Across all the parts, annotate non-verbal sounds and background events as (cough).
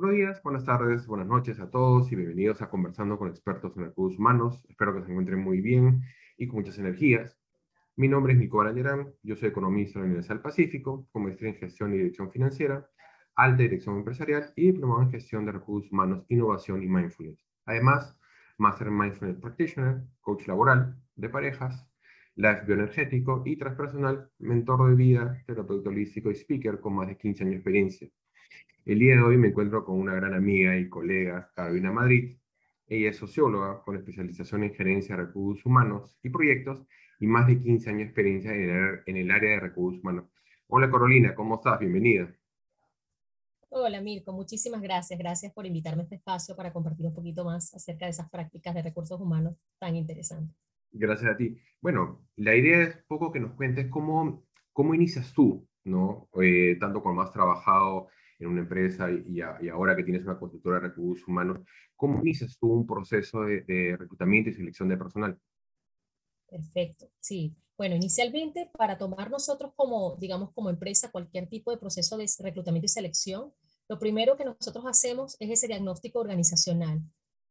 Buenos días, buenas tardes, buenas noches a todos y bienvenidos a Conversando con expertos en recursos humanos. Espero que se encuentren muy bien y con muchas energías. Mi nombre es Nico Arañarán, yo soy economista en la Universidad del Pacífico, con maestría en gestión y dirección financiera, alta dirección empresarial y diplomado en gestión de recursos humanos, innovación y mindfulness. Además, Master Mindfulness Practitioner, coach laboral, de parejas, life bioenergético y transpersonal, mentor de vida, terapeuta holístico y speaker con más de 15 años de experiencia. El día de hoy me encuentro con una gran amiga y colega, Carolina Madrid. Ella es socióloga con especialización en gerencia de recursos humanos y proyectos y más de 15 años de experiencia en el, área de recursos humanos. Hola Carolina, ¿cómo estás? Bienvenida. Hola Mirko, muchísimas gracias. Gracias por invitarme a este espacio para compartir un poquito más acerca de esas prácticas de recursos humanos tan interesantes. Gracias a ti. Bueno, la idea es poco que nos cuentes cómo, cómo inicias tú, ¿no? Eh, tanto como has trabajado en una empresa y, ahora que tienes una consultora de recursos humanos, ¿cómo inicias tú un proceso de, reclutamiento y selección de personal? Perfecto, sí. Bueno, inicialmente para tomar nosotros como, digamos, como empresa cualquier tipo de proceso de reclutamiento y selección, lo primero que nosotros hacemos es ese diagnóstico organizacional.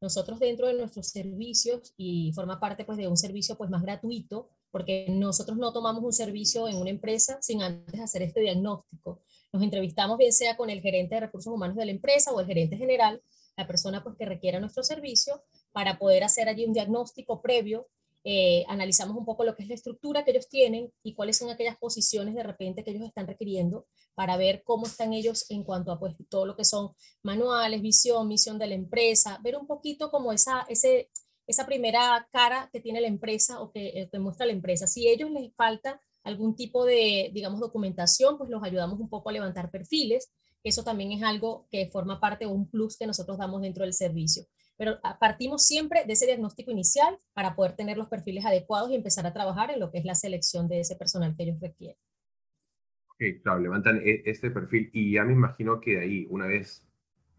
Nosotros dentro de nuestros servicios y forma parte pues de un servicio pues más gratuito, porque nosotros no tomamos un servicio en una empresa sin antes hacer este diagnóstico. Nos entrevistamos bien sea con el gerente de recursos humanos de la empresa o el gerente general, la persona pues que requiera nuestro servicio, para poder hacer allí un diagnóstico previo. Eh, analizamos un poco lo que es la estructura que ellos tienen y cuáles son aquellas posiciones de repente que ellos están requiriendo para ver cómo están ellos en cuanto a pues todo lo que son manuales, visión, misión de la empresa, ver un poquito como esa, ese, esa primera cara que tiene la empresa o que, eh, que muestra la empresa. Si a ellos les falta algún tipo de, digamos, documentación, pues los ayudamos un poco a levantar perfiles. Eso también es algo que forma parte de un plus que nosotros damos dentro del servicio. Pero ah, partimos siempre de ese diagnóstico inicial para poder tener los perfiles adecuados y empezar a trabajar en lo que es la selección de ese personal que ellos requieren. Ok, claro, levantan e, este perfil y ya me imagino que de ahí, una vez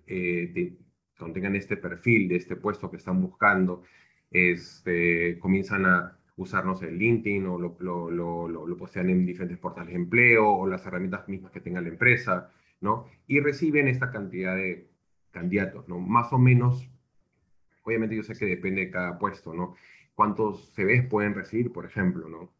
eh, contengan este perfil de este puesto que están buscando, este, comienzan a usarnos el LinkedIn o lo, lo, lo, lo, postean en diferentes portales de empleo o las herramientas mismas que tenga la empresa, ¿no? Y reciben esta cantidad de candidatos, ¿no? Más o menos, obviamente yo sé que depende de cada puesto, ¿no? ¿Cuántos CVs pueden recibir, por ejemplo, ¿no?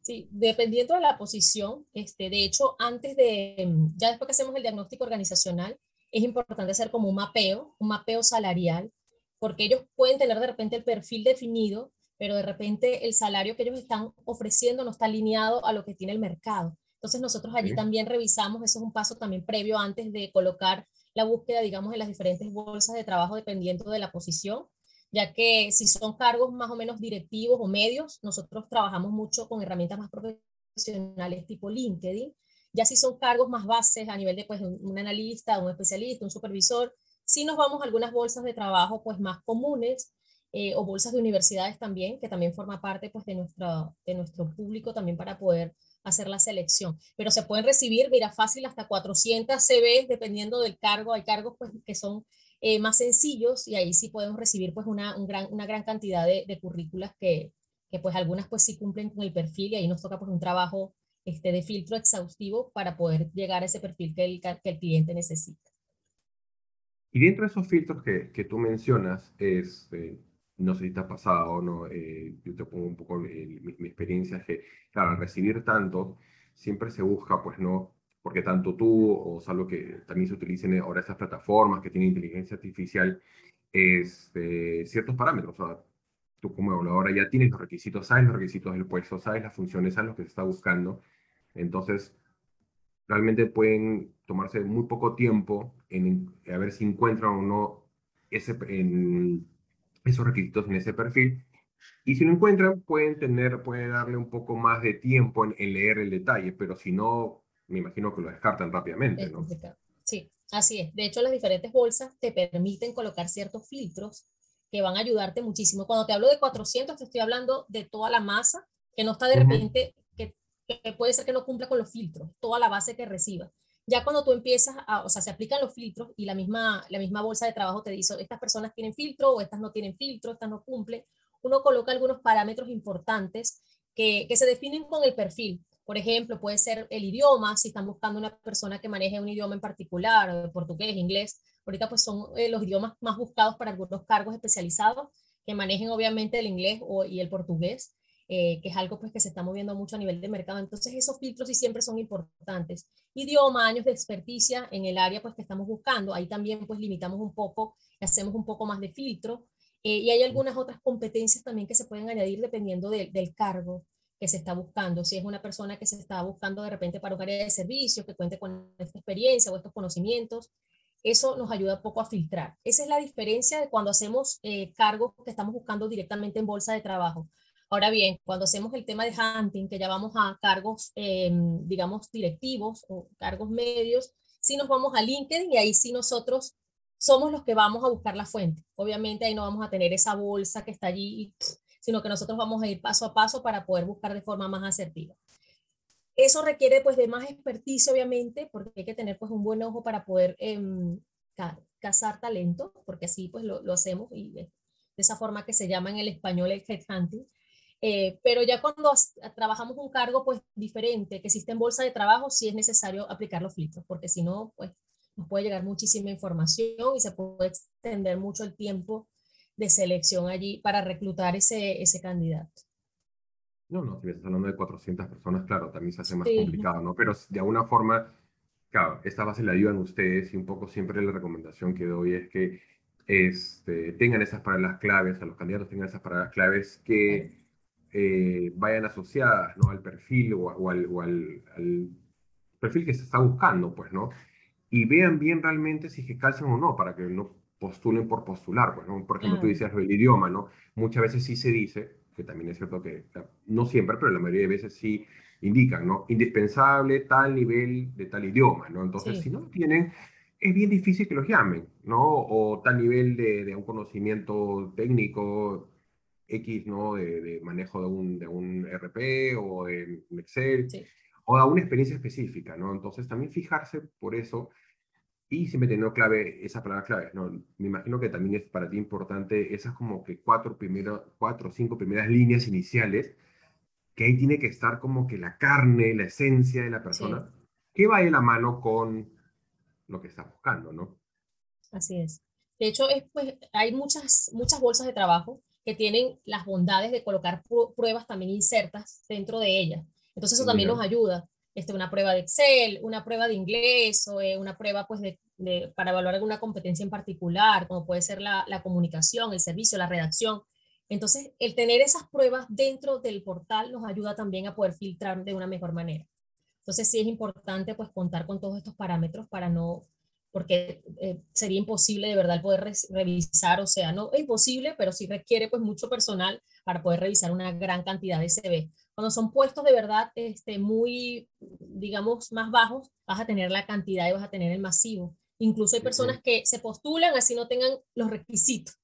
Sí, dependiendo de la posición, este, de hecho, antes de, ya después que hacemos el diagnóstico organizacional, es importante hacer como un mapeo, un mapeo salarial, porque ellos pueden tener de repente el perfil definido, pero de repente el salario que ellos están ofreciendo no está alineado a lo que tiene el mercado. Entonces nosotros allí también revisamos, eso es un paso también previo antes de colocar la búsqueda, digamos, en las diferentes bolsas de trabajo dependiendo de la posición, ya que si son cargos más o menos directivos o medios, nosotros trabajamos mucho con herramientas más profesionales tipo LinkedIn. Ya si son cargos más bases a nivel de pues, un analista, un especialista, un supervisor, si nos vamos a algunas bolsas de trabajo pues más comunes, eh, o bolsas de universidades también, que también forma parte pues, de, nuestro, de nuestro público también para poder hacer la selección. Pero se pueden recibir, mira, fácil hasta 400 CVs dependiendo del cargo. Hay cargos pues, que son eh, más sencillos y ahí sí podemos recibir pues, una, un gran, una gran cantidad de, de currículas que, que, pues algunas pues sí cumplen con el perfil y ahí nos toca pues un trabajo este, de filtro exhaustivo para poder llegar a ese perfil que el, que el cliente necesita. Y dentro de esos filtros que, que tú mencionas, este, no sé si te ha pasado, ¿no? Eh, yo te pongo un poco mi, mi, experiencia, que, claro, al recibir tanto, siempre se busca, pues, ¿no? Porque tanto tú, o sea, lo que también se utilicen ahora estas plataformas que tienen inteligencia artificial, es este, ciertos parámetros, o sea, tú como evaluadora ya tienes los requisitos, sabes los requisitos del puesto, sabes las funciones, sabes lo que se está buscando, entonces realmente pueden tomarse muy poco tiempo en, a ver si encuentran o no ese, en, esos requisitos en ese perfil. Y si lo encuentran, pueden tener, pueden darle un poco más de tiempo en, leer el detalle, pero si no, me imagino que lo descartan rápidamente, ¿no? Sí, así es. De hecho, las diferentes bolsas te permiten colocar ciertos filtros que van a ayudarte muchísimo. Cuando te hablo de 400, te estoy hablando de toda la masa, que no está de repente, que, puede ser que no cumpla con los filtros, toda la base que reciba. Ya cuando tú empiezas a, o sea, se aplican los filtros y la misma, la misma bolsa de trabajo te dice, estas personas tienen filtro o estas no tienen filtro, estas no cumplen, uno coloca algunos parámetros importantes que, que se definen con el perfil. Por ejemplo, puede ser el idioma, si están buscando una persona que maneje un idioma en particular, portugués, inglés. Ahorita pues son eh, los idiomas más buscados para algunos cargos especializados que manejen obviamente el inglés o, y el portugués, eh, que es algo pues que se está moviendo mucho a nivel de mercado. Entonces esos filtros sí siempre son importantes. Idioma, años de experticia en el área pues que estamos buscando. Ahí también pues limitamos un poco, hacemos un poco más de filtro. Eh, y hay algunas otras competencias también que se pueden añadir dependiendo del cargo que se está buscando. Si es una persona que se está buscando de repente para un área de servicios, que cuente con esta experiencia o estos conocimientos, eso nos ayuda un poco a filtrar. Esa es la diferencia de cuando hacemos eh, cargos que estamos buscando directamente en bolsa de trabajo. Ahora bien, cuando hacemos el tema de hunting, que ya vamos a cargos, em, digamos, directivos o cargos medios, sí nos vamos a LinkedIn y ahí sí nosotros somos los que vamos a buscar la fuente. Obviamente ahí no vamos a tener esa bolsa que está allí sino que nosotros vamos a ir paso a paso para poder buscar de forma más asertiva. Eso requiere pues de más experticia, obviamente, porque hay que tener pues un buen ojo para poder eh, cazar talento, porque así pues lo, lo, hacemos y de esa forma que se llama en el español el headhunting. Eh, pero ya cuando trabajamos un cargo pues diferente, que existe en bolsa de trabajo, sí es necesario aplicar los filtros, porque si no, pues nos puede llegar muchísima información y se puede extender mucho el tiempo de selección allí para reclutar ese, ese candidato. No, no, si estás hablando de 400 personas, claro, también se hace más complicado, ¿no? Pero de alguna forma, claro, esta base la ayudan ustedes y un poco siempre la recomendación que doy es que este, tengan esas palabras claves, a los candidatos tengan esas palabras claves que eh, vayan asociadas, ¿no? Al perfil o, al, o al, al, perfil que se está buscando, pues, ¿no? Y vean bien realmente si es que calzan o no, para que no postulen por postular. Pues, ¿no? Por ejemplo, tú dices el idioma, ¿no? Muchas veces sí se dice, que también es cierto que, no siempre, pero la mayoría de veces sí indican, ¿no? Indispensable tal nivel de tal idioma, ¿no? Entonces, si no lo tienen, es bien difícil que los llamen, ¿no? O tal nivel de, de un conocimiento técnico X, ¿no? De, de, manejo de un, de un RP o de Excel, o de una experiencia específica, ¿no? Entonces, también fijarse por eso y siempre teniendo clave, esa palabra clave, ¿no? Me imagino que también es para ti importante esas como que cuatro, primero, cuatro o cinco primeras líneas iniciales, que ahí tiene que estar como que la carne, la esencia de la persona, que va de la mano con lo que está buscando, ¿no? Así es. De hecho, es, pues, hay muchas, muchas bolsas de trabajo que tienen las bondades de colocar pruebas también insertas dentro de ellas. Entonces eso también nos ayuda este, una prueba de Excel, una prueba de inglés o eh, una prueba pues, de, de, para evaluar alguna competencia en particular, como puede ser la, la, comunicación, el servicio, la redacción. Entonces, el tener esas pruebas dentro del portal nos ayuda también a poder filtrar de una mejor manera. Entonces, sí es importante pues contar con todos estos parámetros para no, porque eh, sería imposible de verdad poder revisar, o sea, no es imposible, pero sí requiere pues mucho personal para poder revisar una gran cantidad de CV. Cuando son puestos de verdad este, muy, digamos, más bajos, vas a tener la cantidad y vas a tener el masivo. Incluso hay personas que se postulan así no tengan los requisitos.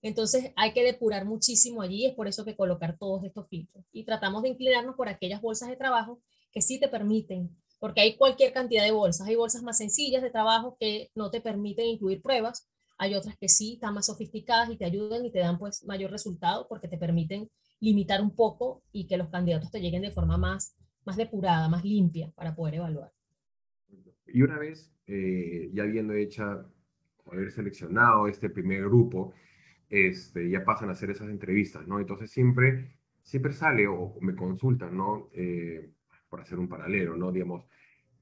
Entonces hay que depurar muchísimo allí, es por eso que colocar todos estos filtros. Y tratamos de inclinarnos por aquellas bolsas de trabajo que sí te permiten, porque hay cualquier cantidad de bolsas. Hay bolsas más sencillas de trabajo que no te permiten incluir pruebas, hay otras que sí están más sofisticadas y te ayudan y te dan pues mayor resultado porque te permiten limitar un poco y que los candidatos te lleguen de forma más, más depurada, más limpia para poder evaluar. Y una vez eh, ya habiendo hecho, haber seleccionado este primer grupo, este, ya pasan a hacer esas entrevistas, ¿no? Entonces siempre, siempre sale o me consultan, ¿no? Eh, por hacer un paralelo, ¿no? Digamos,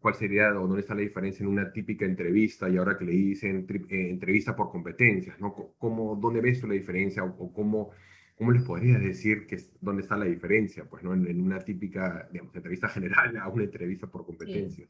¿cuál sería o dónde está la diferencia en una típica entrevista y ahora que le dicen eh, entrevista por competencias, ¿no? ¿Cómo, ¿Dónde ves tú la diferencia o, o cómo ¿cómo les podrías decir que, dónde está la diferencia? Pues, ¿no? En, una típica, digamos, entrevista general a una entrevista por competencias.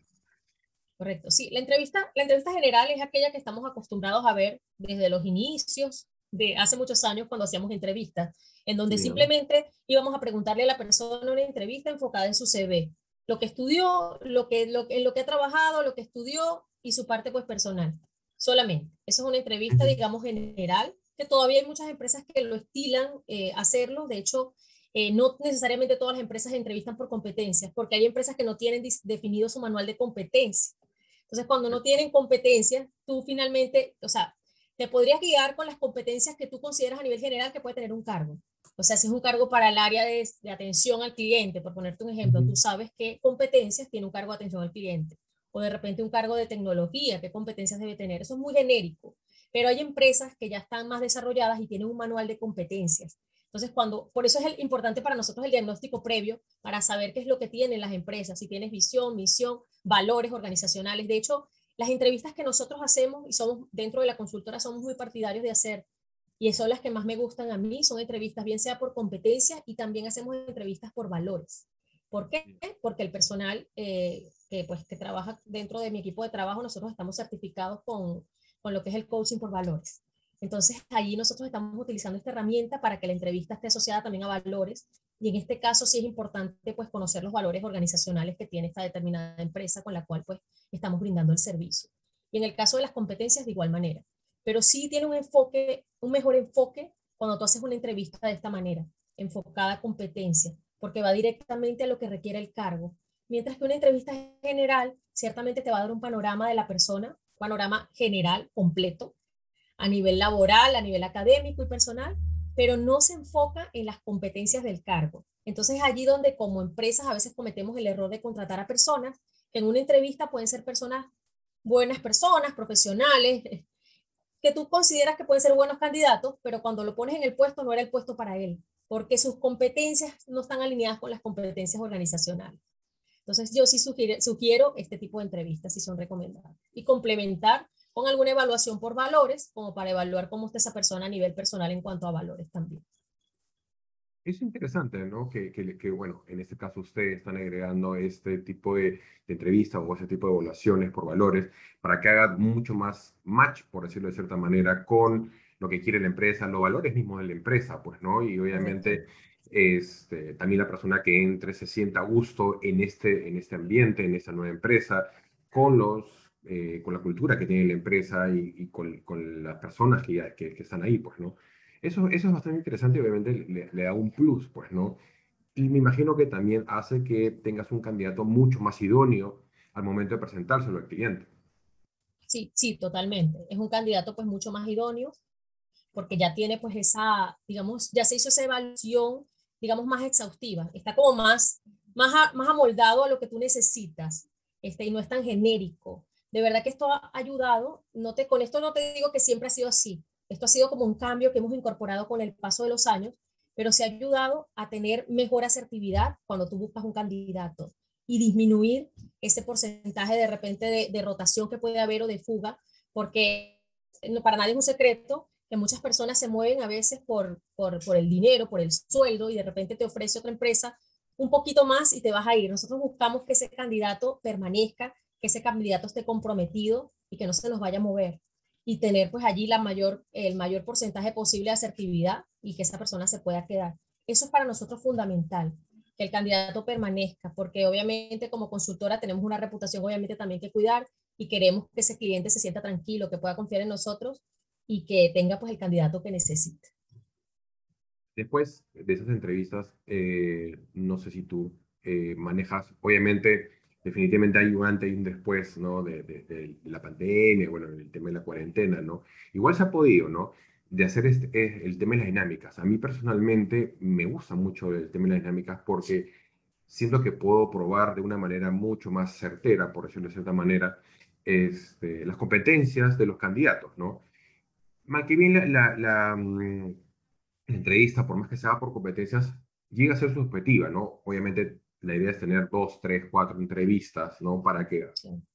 Correcto, sí. La entrevista, la entrevista general es aquella que estamos acostumbrados a ver desde los inicios de hace muchos años cuando hacíamos entrevistas, en donde simplemente íbamos a preguntarle a la persona una entrevista enfocada en su CV, lo que estudió, lo que, lo, en lo que ha trabajado, lo que estudió y su parte pues personal, solamente. Eso es una entrevista, digamos, general todavía hay muchas empresas que lo estilan eh, hacerlo. De hecho, eh, no necesariamente todas las empresas entrevistan por competencias, porque hay empresas que no tienen definido su manual de competencia. Entonces, cuando no tienen competencias, tú finalmente, o sea, te podrías guiar con las competencias que tú consideras a nivel general que puede tener un cargo. O sea, si es un cargo para el área de, atención al cliente, por ponerte un ejemplo, tú sabes qué competencias tiene un cargo de atención al cliente. O de repente un cargo de tecnología, qué competencias debe tener. Eso es muy genérico. Pero hay empresas que ya están más desarrolladas y tienen un manual de competencias. Entonces, cuando, por eso es el, importante para nosotros el diagnóstico previo, para saber qué es lo que tienen las empresas, si tienes visión, misión, valores organizacionales. De hecho, las entrevistas que nosotros hacemos y somos dentro de la consultora somos muy partidarios de hacer y son las que más me gustan a mí, son entrevistas bien sea por competencia y también hacemos entrevistas por valores. ¿Por qué? Porque el personal eh, que, pues, que trabaja dentro de mi equipo de trabajo, nosotros estamos certificados con, con lo que es el coaching por valores. Entonces, allí nosotros estamos utilizando esta herramienta para que la entrevista esté asociada también a valores. Y en este caso sí es importante pues conocer los valores organizacionales que tiene esta determinada empresa con la cual pues estamos brindando el servicio. Y en el caso de las competencias de igual manera pero sí tiene un enfoque, un mejor enfoque cuando tú haces una entrevista de esta manera, enfocada a competencia, porque va directamente a lo que requiere el cargo. Mientras que una entrevista general ciertamente te va a dar un panorama de la persona, panorama general, completo, a nivel laboral, a nivel académico y personal, pero no se enfoca en las competencias del cargo. Entonces allí donde como empresas a veces cometemos el error de contratar a personas en una entrevista pueden ser personas buenas personas, profesionales, que tú consideras que pueden ser buenos candidatos, pero cuando lo pones en el puesto no era el puesto para él, porque sus competencias no están alineadas con las competencias organizacionales. Entonces yo sí sugiero, este tipo de entrevistas si son recomendadas y complementar con alguna evaluación por valores, como para evaluar cómo está esa persona a nivel personal en cuanto a valores también. Es interesante, ¿no? Que, que, bueno, en este caso ustedes están agregando este tipo de, de entrevistas o ese tipo de evaluaciones por valores para que haga mucho más match, por decirlo de cierta manera, con lo que quiere la empresa, los valores mismos de la empresa, pues, ¿no? Y obviamente este, también la persona que entre se sienta a gusto en este, en este ambiente, en esta nueva empresa, con los eh, con la cultura que tiene la empresa y, con, con, las personas que, que, que, están ahí, pues, ¿no? Eso, eso es bastante interesante obviamente le, da un plus, pues, ¿no? Y me imagino que también hace que tengas un candidato mucho más idóneo al momento de presentárselo al cliente. Sí, sí, totalmente. Es un candidato pues mucho más idóneo porque ya tiene pues esa, digamos, ya se hizo esa evaluación, digamos, más exhaustiva. Está como más, más, más amoldado a lo que tú necesitas este, y no es tan genérico. De verdad que esto ha ayudado. No te, con esto no te digo que siempre ha sido así, esto ha sido como un cambio que hemos incorporado con el paso de los años, pero se ha ayudado a tener mejor asertividad cuando tú buscas un candidato y disminuir ese porcentaje de repente de, rotación que puede haber o de fuga, porque para nadie es un secreto que muchas personas se mueven a veces por, por, por el dinero, por el sueldo y de repente te ofrece otra empresa un poquito más y te vas a ir. Nosotros buscamos que ese candidato permanezca, que ese candidato esté comprometido y que no se nos vaya a mover y tener pues allí el mayor porcentaje posible de asertividad y que esa persona se pueda quedar. Eso es para nosotros fundamental, que el candidato permanezca, porque obviamente como consultora tenemos una reputación obviamente también que cuidar y queremos que ese cliente se sienta tranquilo, que pueda confiar en nosotros y que tenga pues el candidato que necesite. Después de esas entrevistas, eh, no sé si tú eh, manejas, obviamente definitivamente hay un antes y un después, ¿no? De, de, la pandemia, bueno, el tema de la cuarentena, ¿no? Igual se ha podido, ¿no? De hacer este, el tema de las dinámicas. A mí personalmente me gusta mucho el tema de las dinámicas porque siento que puedo probar de una manera mucho más certera, por decirlo de cierta manera, este, las competencias de los candidatos, ¿no? Más que bien la, la, mm, la entrevista, por más que sea por competencias, llega a ser subjetiva, ¿no? Obviamente la idea es tener dos, tres, cuatro entrevistas, ¿no? Para que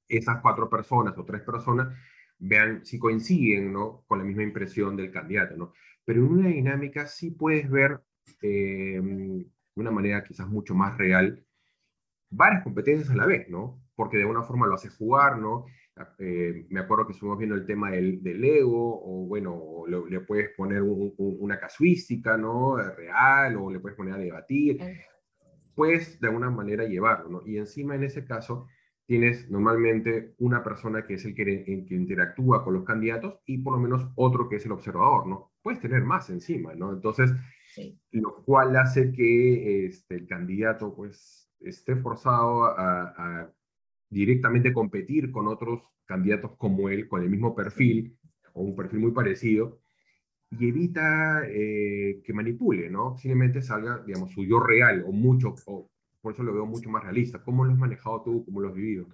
esas cuatro personas o tres personas vean si coinciden, ¿no? Con la misma impresión del candidato, ¿no? Pero en una dinámica sí puedes ver eh, de una manera quizás mucho más real varias competencias a la vez, ¿no? Porque de alguna forma lo hace jugar, ¿no? Eh, me acuerdo que estuvimos viendo el tema del, del ego, o bueno, le, puedes poner una casuística, ¿no? Real, o le puedes poner a debatir puedes de alguna manera llevarlo, ¿no? Y encima en ese caso tienes normalmente una persona que es el que, que, interactúa con los candidatos y por lo menos otro que es el observador, ¿no? Puedes tener más encima, ¿no? Entonces, lo cual hace que este, el candidato pues esté forzado a, a, directamente competir con otros candidatos como él, con el mismo perfil o un perfil muy parecido, y evita eh, que manipule, ¿no? Simplemente salga, digamos, su yo real o mucho, o por eso lo veo mucho más realista. ¿Cómo lo has manejado tú? ¿Cómo lo has vivido?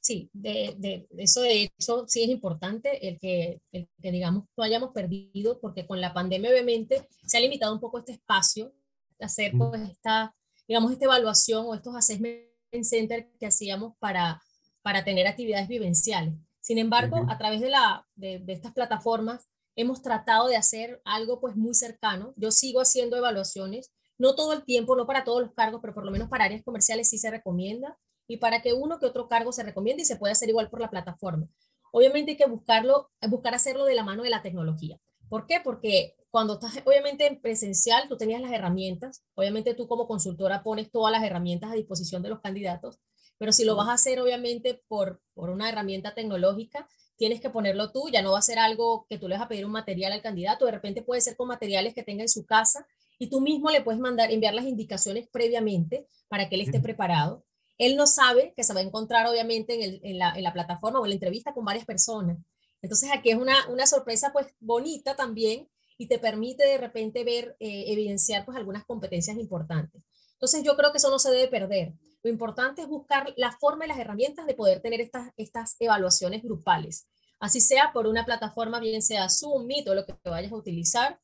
Sí, de, de, eso de hecho sí es importante el que, el que, digamos, no hayamos perdido, porque con la pandemia obviamente se ha limitado un poco este espacio de hacer pues esta, digamos, esta evaluación o estos assessment center que hacíamos para, para tener actividades vivenciales. Sin embargo, a través de, la, de, de, estas plataformas hemos tratado de hacer algo pues muy cercano. Yo sigo haciendo evaluaciones, no todo el tiempo, no para todos los cargos, pero por lo menos para áreas comerciales sí se recomienda y para que uno que otro cargo se recomiende y se pueda hacer igual por la plataforma. Obviamente hay que buscarlo, buscar hacerlo de la mano de la tecnología. ¿Por qué? Porque cuando estás obviamente en presencial, tú tenías las herramientas, obviamente tú como consultora pones todas las herramientas a disposición de los candidatos, pero si lo vas a hacer obviamente por, por una herramienta tecnológica, tienes que ponerlo tú, ya no va a ser algo que tú le vas a pedir un material al candidato, de repente puede ser con materiales que tenga en su casa y tú mismo le puedes mandar, enviar las indicaciones previamente para que él esté preparado. Él no sabe que se va a encontrar obviamente en, el, en, la, en la, plataforma o en la entrevista con varias personas. Entonces aquí es una, una sorpresa pues bonita también y te permite de repente ver, eh, evidenciar pues algunas competencias importantes. Entonces yo creo que eso no se debe perder. Lo importante es buscar la forma y las herramientas de poder tener estas, estas evaluaciones grupales. Así sea por una plataforma, bien sea Zoom, Meet o lo que vayas a utilizar,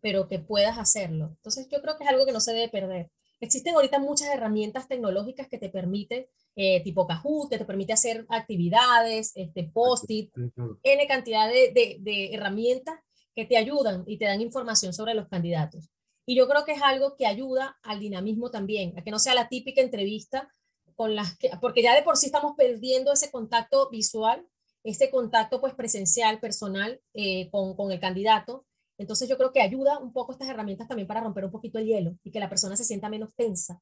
pero que puedas hacerlo. Entonces yo creo que es algo que no se debe perder. Existen ahorita muchas herramientas tecnológicas que te permiten, eh, tipo Kahoot, que te permite hacer actividades, este, post-it, N cantidad de, de, de herramientas que te ayudan y te dan información sobre los candidatos. Y yo creo que es algo que ayuda al dinamismo también, a que no sea la típica entrevista con las que, porque ya de por sí estamos perdiendo ese contacto visual, ese contacto pues presencial, personal eh, con, con el candidato. Entonces yo creo que ayuda un poco estas herramientas también para romper un poquito el hielo y que la persona se sienta menos tensa,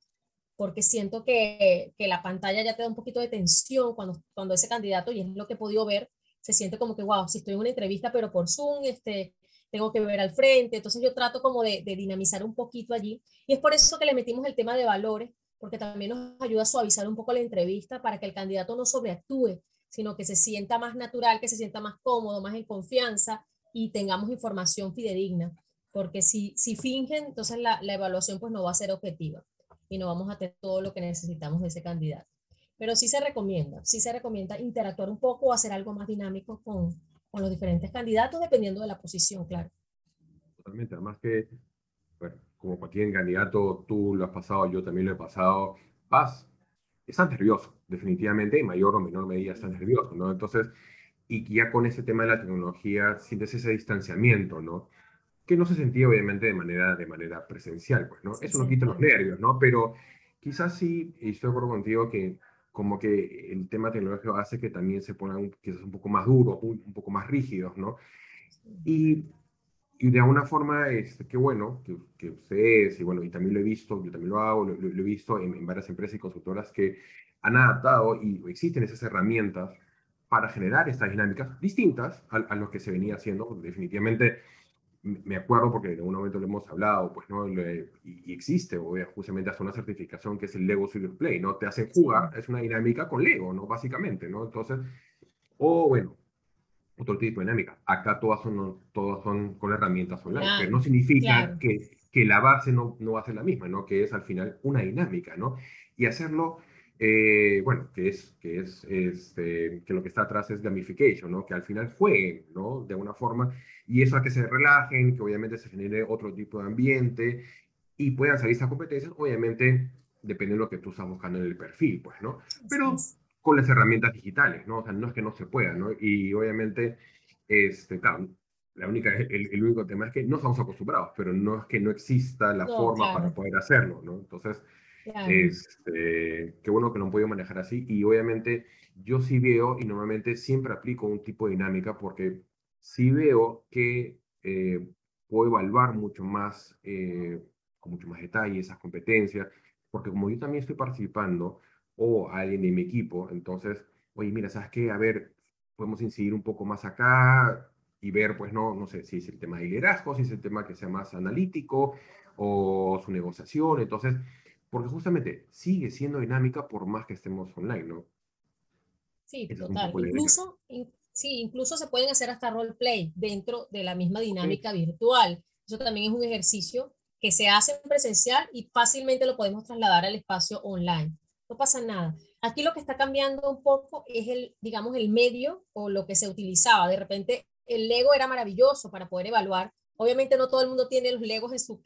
porque siento que, que la pantalla ya te da un poquito de tensión cuando, cuando ese candidato, y es lo que he podido ver, se siente como que, wow, si estoy en una entrevista, pero por Zoom, este, tengo que ver al frente, entonces yo trato como de, de, dinamizar un poquito allí y es por eso que le metimos el tema de valores, porque también nos ayuda a suavizar un poco la entrevista para que el candidato no sobreactúe, sino que se sienta más natural, que se sienta más cómodo, más en confianza y tengamos información fidedigna, porque si, si fingen, entonces la, la evaluación pues no va a ser objetiva y no vamos a tener todo lo que necesitamos de ese candidato. Pero sí se recomienda, sí se recomienda interactuar un poco o hacer algo más dinámico con, con los diferentes candidatos, dependiendo de la posición, claro. Totalmente, además que, bueno, como cualquier candidato, tú lo has pasado, yo también lo he pasado, vas, estás nervioso, definitivamente, en mayor o menor medida estás nervioso, ¿no? Entonces, y ya con ese tema de la tecnología sientes ese distanciamiento, ¿no? Que no se sentía obviamente de manera, de manera presencial, pues, ¿no? Eso no quita los nervios, ¿no? Pero quizás sí, y estoy de acuerdo contigo que como que el tema tecnológico hace que también se pongan quizás un poco más duros, un, un poco más rígidos, ¿no? Y, y de alguna forma, este, qué bueno que, que, ustedes, y bueno, y también lo he visto, yo también lo hago, lo, lo he visto en, en, varias empresas y consultoras que han adaptado y existen esas herramientas para generar estas dinámicas distintas a, a lo que se venía haciendo, definitivamente me acuerdo porque en algún momento lo hemos hablado, pues, ¿no? y, existe, justamente hasta una certificación que es el Lego Silver Play, ¿no? Te hacen jugar, es una dinámica con Lego, ¿no? Básicamente, ¿no? Entonces, o bueno, otro tipo de dinámica. Acá todas son, todas son con herramientas online, claro, pero no significa claro. que, que la base no, no va a ser la misma, ¿no? Que es al final una dinámica, ¿no? Y hacerlo eh, bueno, que es, que es este, que lo que está atrás es gamification, ¿no? Que al final jueguen, ¿no? De alguna forma, y eso a que se relajen, que obviamente se genere otro tipo de ambiente y puedan salir esas competencias, obviamente, depende de lo que tú estás buscando en el perfil, pues, ¿no? Pero con las herramientas digitales, ¿no? O sea, no es que no se pueda, ¿no? Y obviamente, este, claro, la única, el, el, único tema es que no estamos acostumbrados, pero no es que no exista la no, forma claro. para poder hacerlo, ¿no? Entonces, Claro. Este, qué bueno que lo han podido manejar así. Y obviamente yo sí veo, y normalmente siempre aplico un tipo de dinámica, porque sí veo que eh, puedo evaluar mucho más, eh, con mucho más detalle esas competencias, porque como yo también estoy participando, o alguien de mi equipo, entonces, oye, mira, ¿sabes qué? A ver, podemos incidir un poco más acá y ver, pues, no, no sé si es el tema de liderazgo, si es el tema que sea más analítico o su negociación. Entonces, porque justamente sigue siendo dinámica por más que estemos online, ¿no? Sí, Esa total. Incluso, in, Sí, incluso se pueden hacer hasta roleplay dentro de la misma dinámica virtual. Eso también es un ejercicio que se hace en presencial y fácilmente lo podemos trasladar al espacio online. No pasa nada. Aquí lo que está cambiando un poco es el, digamos, el medio o lo que se utilizaba. De repente el Lego era maravilloso para poder evaluar. Obviamente no todo el mundo tiene los Legos en su,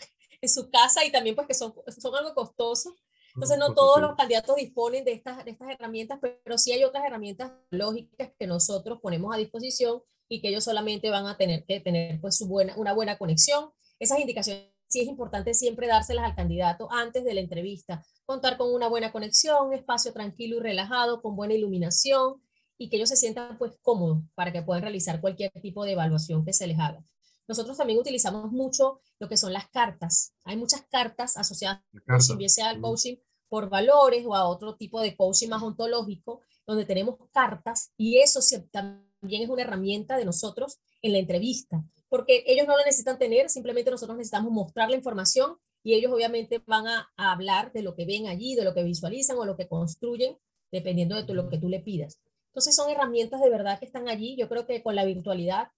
en su casa y también pues que son, son algo costosos. Entonces no todos los candidatos disponen de estas, de estas herramientas, pero sí hay otras herramientas lógicas que nosotros ponemos a disposición y que ellos solamente van a tener que tener pues su buena, una buena conexión. Esas indicaciones sí es importante siempre dárselas al candidato antes de la entrevista. Contar con una buena conexión, un espacio tranquilo y relajado, con buena iluminación y que ellos se sientan pues cómodos para que puedan realizar cualquier tipo de evaluación que se les haga. Nosotros también utilizamos mucho lo que son las cartas. Hay muchas cartas asociadas coaching, bien sea al coaching por valores o a otro tipo de coaching más ontológico, donde tenemos cartas y eso también es una herramienta de nosotros en la entrevista porque ellos no lo necesitan tener, simplemente nosotros necesitamos mostrar la información y ellos obviamente van a, hablar de lo que ven allí, de lo que visualizan o lo que construyen, dependiendo de lo que tú le pidas. Entonces son herramientas de verdad que están allí. Yo creo que con la virtualidad,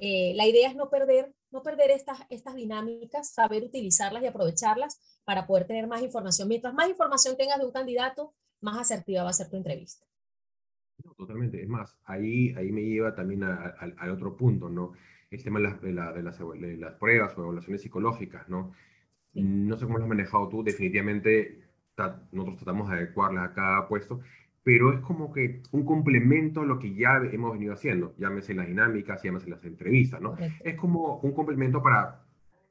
eh, la idea es no perder, no perder estas, estas dinámicas, saber utilizarlas y aprovecharlas para poder tener más información. Mientras más información tengas de un candidato, más asertiva va a ser tu entrevista. totalmente. Es más, ahí, ahí me lleva también al otro punto, ¿no? el tema de las, de, la, de, las, de las, pruebas o evaluaciones psicológicas, ¿no? No sé cómo lo has manejado tú, definitivamente nosotros tratamos de adecuarlas a cada puesto, pero es como que un complemento a lo que ya hemos venido haciendo, llámese las dinámicas, llámese las entrevistas, ¿no? Es como un complemento para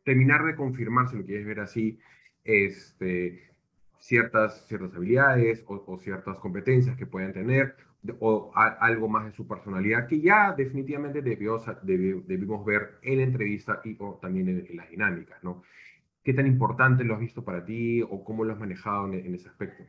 terminar de confirmar, si lo quieres ver así, este, ciertas, ciertas habilidades o, o ciertas competencias que pueden tener, o algo más de su personalidad que ya definitivamente debió, debimos ver en la entrevista y o también en, las dinámicas, ¿no? ¿Qué tan importante lo has visto para ti o cómo lo has manejado en, ese aspecto?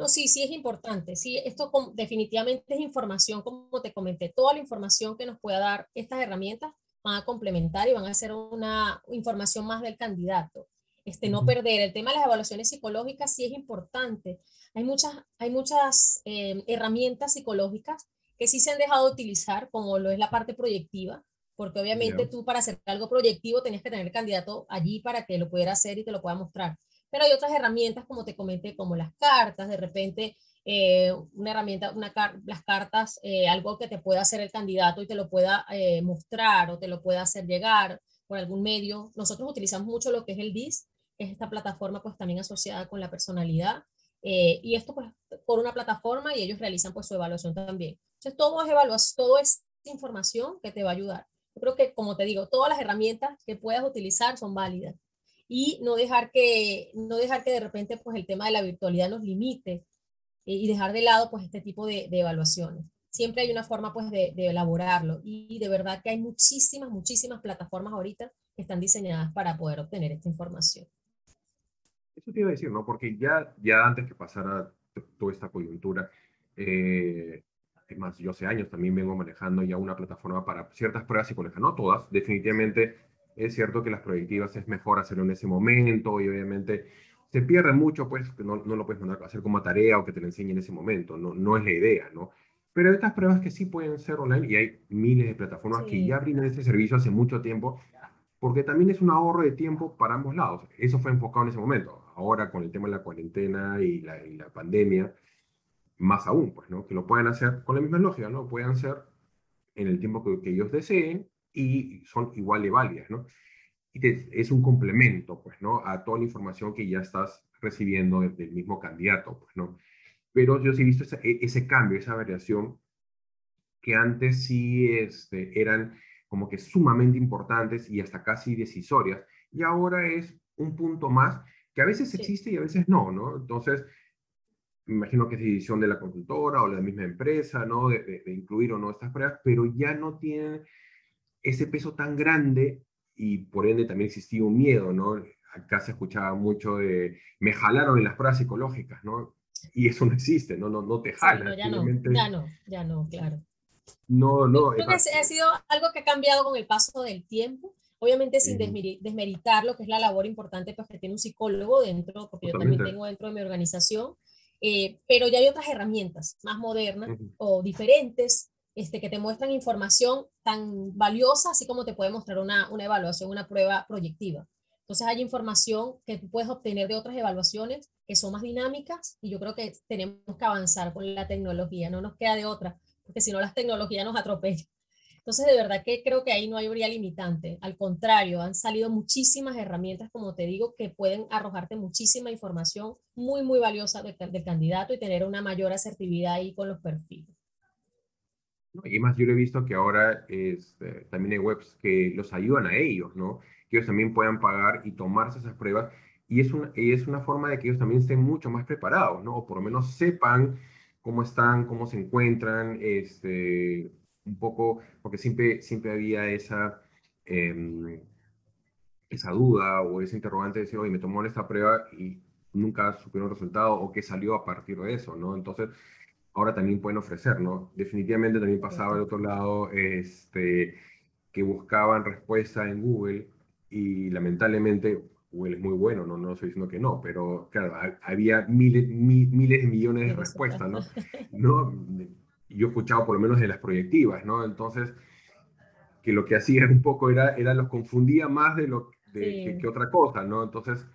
No, sí, sí es importante. Sí, esto definitivamente es información, como te comenté, toda la información que nos pueda dar estas herramientas van a complementar y van a ser una información más del candidato. Este, no perder. El tema de las evaluaciones psicológicas sí es importante. Hay muchas, hay muchas eh, herramientas psicológicas que sí se han dejado de utilizar, como lo es la parte proyectiva, porque obviamente tú para hacer algo proyectivo tenías que tener el candidato allí para que lo pudiera hacer y te lo pueda mostrar. Pero hay otras herramientas, como te comenté, como las cartas, de repente eh, una herramienta, una las cartas, eh, algo que te pueda hacer el candidato y te lo pueda mostrar o te lo pueda hacer llegar por algún medio. Nosotros utilizamos mucho lo que es el DIS, que es esta plataforma pues también asociada con la personalidad. Eh, y esto pues por una plataforma y ellos realizan pues su evaluación también. Entonces todo es evaluación, todo es información que te va a ayudar. Yo creo que como te digo, todas las herramientas que puedas utilizar son válidas y no dejar que, no dejar que de repente pues el tema de la virtualidad nos limite eh, y dejar de lado pues este tipo de, de evaluaciones. Siempre hay una forma pues de, de, elaborarlo y de verdad que hay muchísimas, muchísimas plataformas ahorita que están diseñadas para poder obtener esta información. Eso te iba a decir, ¿no? Porque ya, ya antes que pasara toda esta coyuntura, eh, es más, yo hace años también vengo manejando ya una plataforma para ciertas pruebas psicológicas, no todas, definitivamente es cierto que las proyectivas es mejor hacerlo en ese momento y obviamente se pierde mucho, pues no, no lo puedes mandar a hacer como tarea o que te lo enseñe en ese momento, no, no es la idea, ¿no? Pero estas pruebas que sí pueden ser online y hay miles de plataformas que ya brindan este servicio hace mucho tiempo porque también es un ahorro de tiempo para ambos lados. Eso fue enfocado en ese momento. Ahora con el tema de la cuarentena y la, la pandemia, más aún, pues, ¿no? Que lo puedan hacer con la misma lógica, ¿no? Puedan ser en el tiempo que, que ellos deseen y son igual de válidas, ¿no? Y es un complemento, pues, ¿no? A toda la información que ya estás recibiendo del mismo candidato, pues, ¿no? Pero yo sí he visto ese, ese cambio, esa variación, que antes sí este, eran como que sumamente importantes y hasta casi decisorias, y ahora es un punto más que a veces existe y a veces no, ¿no? Entonces, me imagino que es decisión de la consultora o la misma empresa, ¿no? De, incluir o no estas pruebas, pero ya no tienen ese peso tan grande y por ende también existía un miedo, ¿no? Acá se escuchaba mucho de, me jalaron en las pruebas psicológicas, ¿no? Y eso no existe, ¿no? No, no te jalan. ya, no, ya no, ya no, claro. No, no. creo que ha sido algo que ha cambiado con el paso del tiempo. Obviamente sin desmeritar lo que es la labor importante pues, que tiene un psicólogo dentro, porque yo también tengo dentro de mi organización. Eh, pero ya hay otras herramientas más modernas o diferentes este, que te muestran información tan valiosa, así como te puede mostrar una, una evaluación, una prueba proyectiva. Entonces hay información que puedes obtener de otras evaluaciones que son más dinámicas y yo creo que tenemos que avanzar con la tecnología, no nos queda de otra, porque si no las tecnologías nos atropellan. Entonces, de verdad que creo que ahí no habría limitante. Al contrario, han salido muchísimas herramientas, como te digo, que pueden arrojarte muchísima información muy, muy valiosa del, candidato y tener una mayor asertividad ahí con los perfiles. Y más, yo he visto que ahora este, también hay webs que los ayudan a ellos, ¿no? Que ellos también puedan pagar y tomarse esas pruebas. Y es, una, y es una forma de que ellos también estén mucho más preparados, ¿no? O por lo menos sepan cómo están, cómo se encuentran, este, un poco, porque siempre, siempre había esa, em, esa duda o ese interrogante de decir, oye, me tomó esta prueba y nunca supieron el resultado o qué salió a partir de eso, ¿no? Entonces, ahora también pueden ofrecer, ¿no? Definitivamente también pasaba al otro lado, este, que buscaban respuesta en Google y lamentablemente Google es muy bueno, no, no estoy diciendo que no, pero claro, había miles, miles de millones de respuestas, ¿no? (laughs) ¿no? yo he escuchado por lo menos de las proyectivas, ¿no? Entonces, que lo que hacía un poco era, era los confundía más de lo de, que, otra cosa, ¿no? Entonces,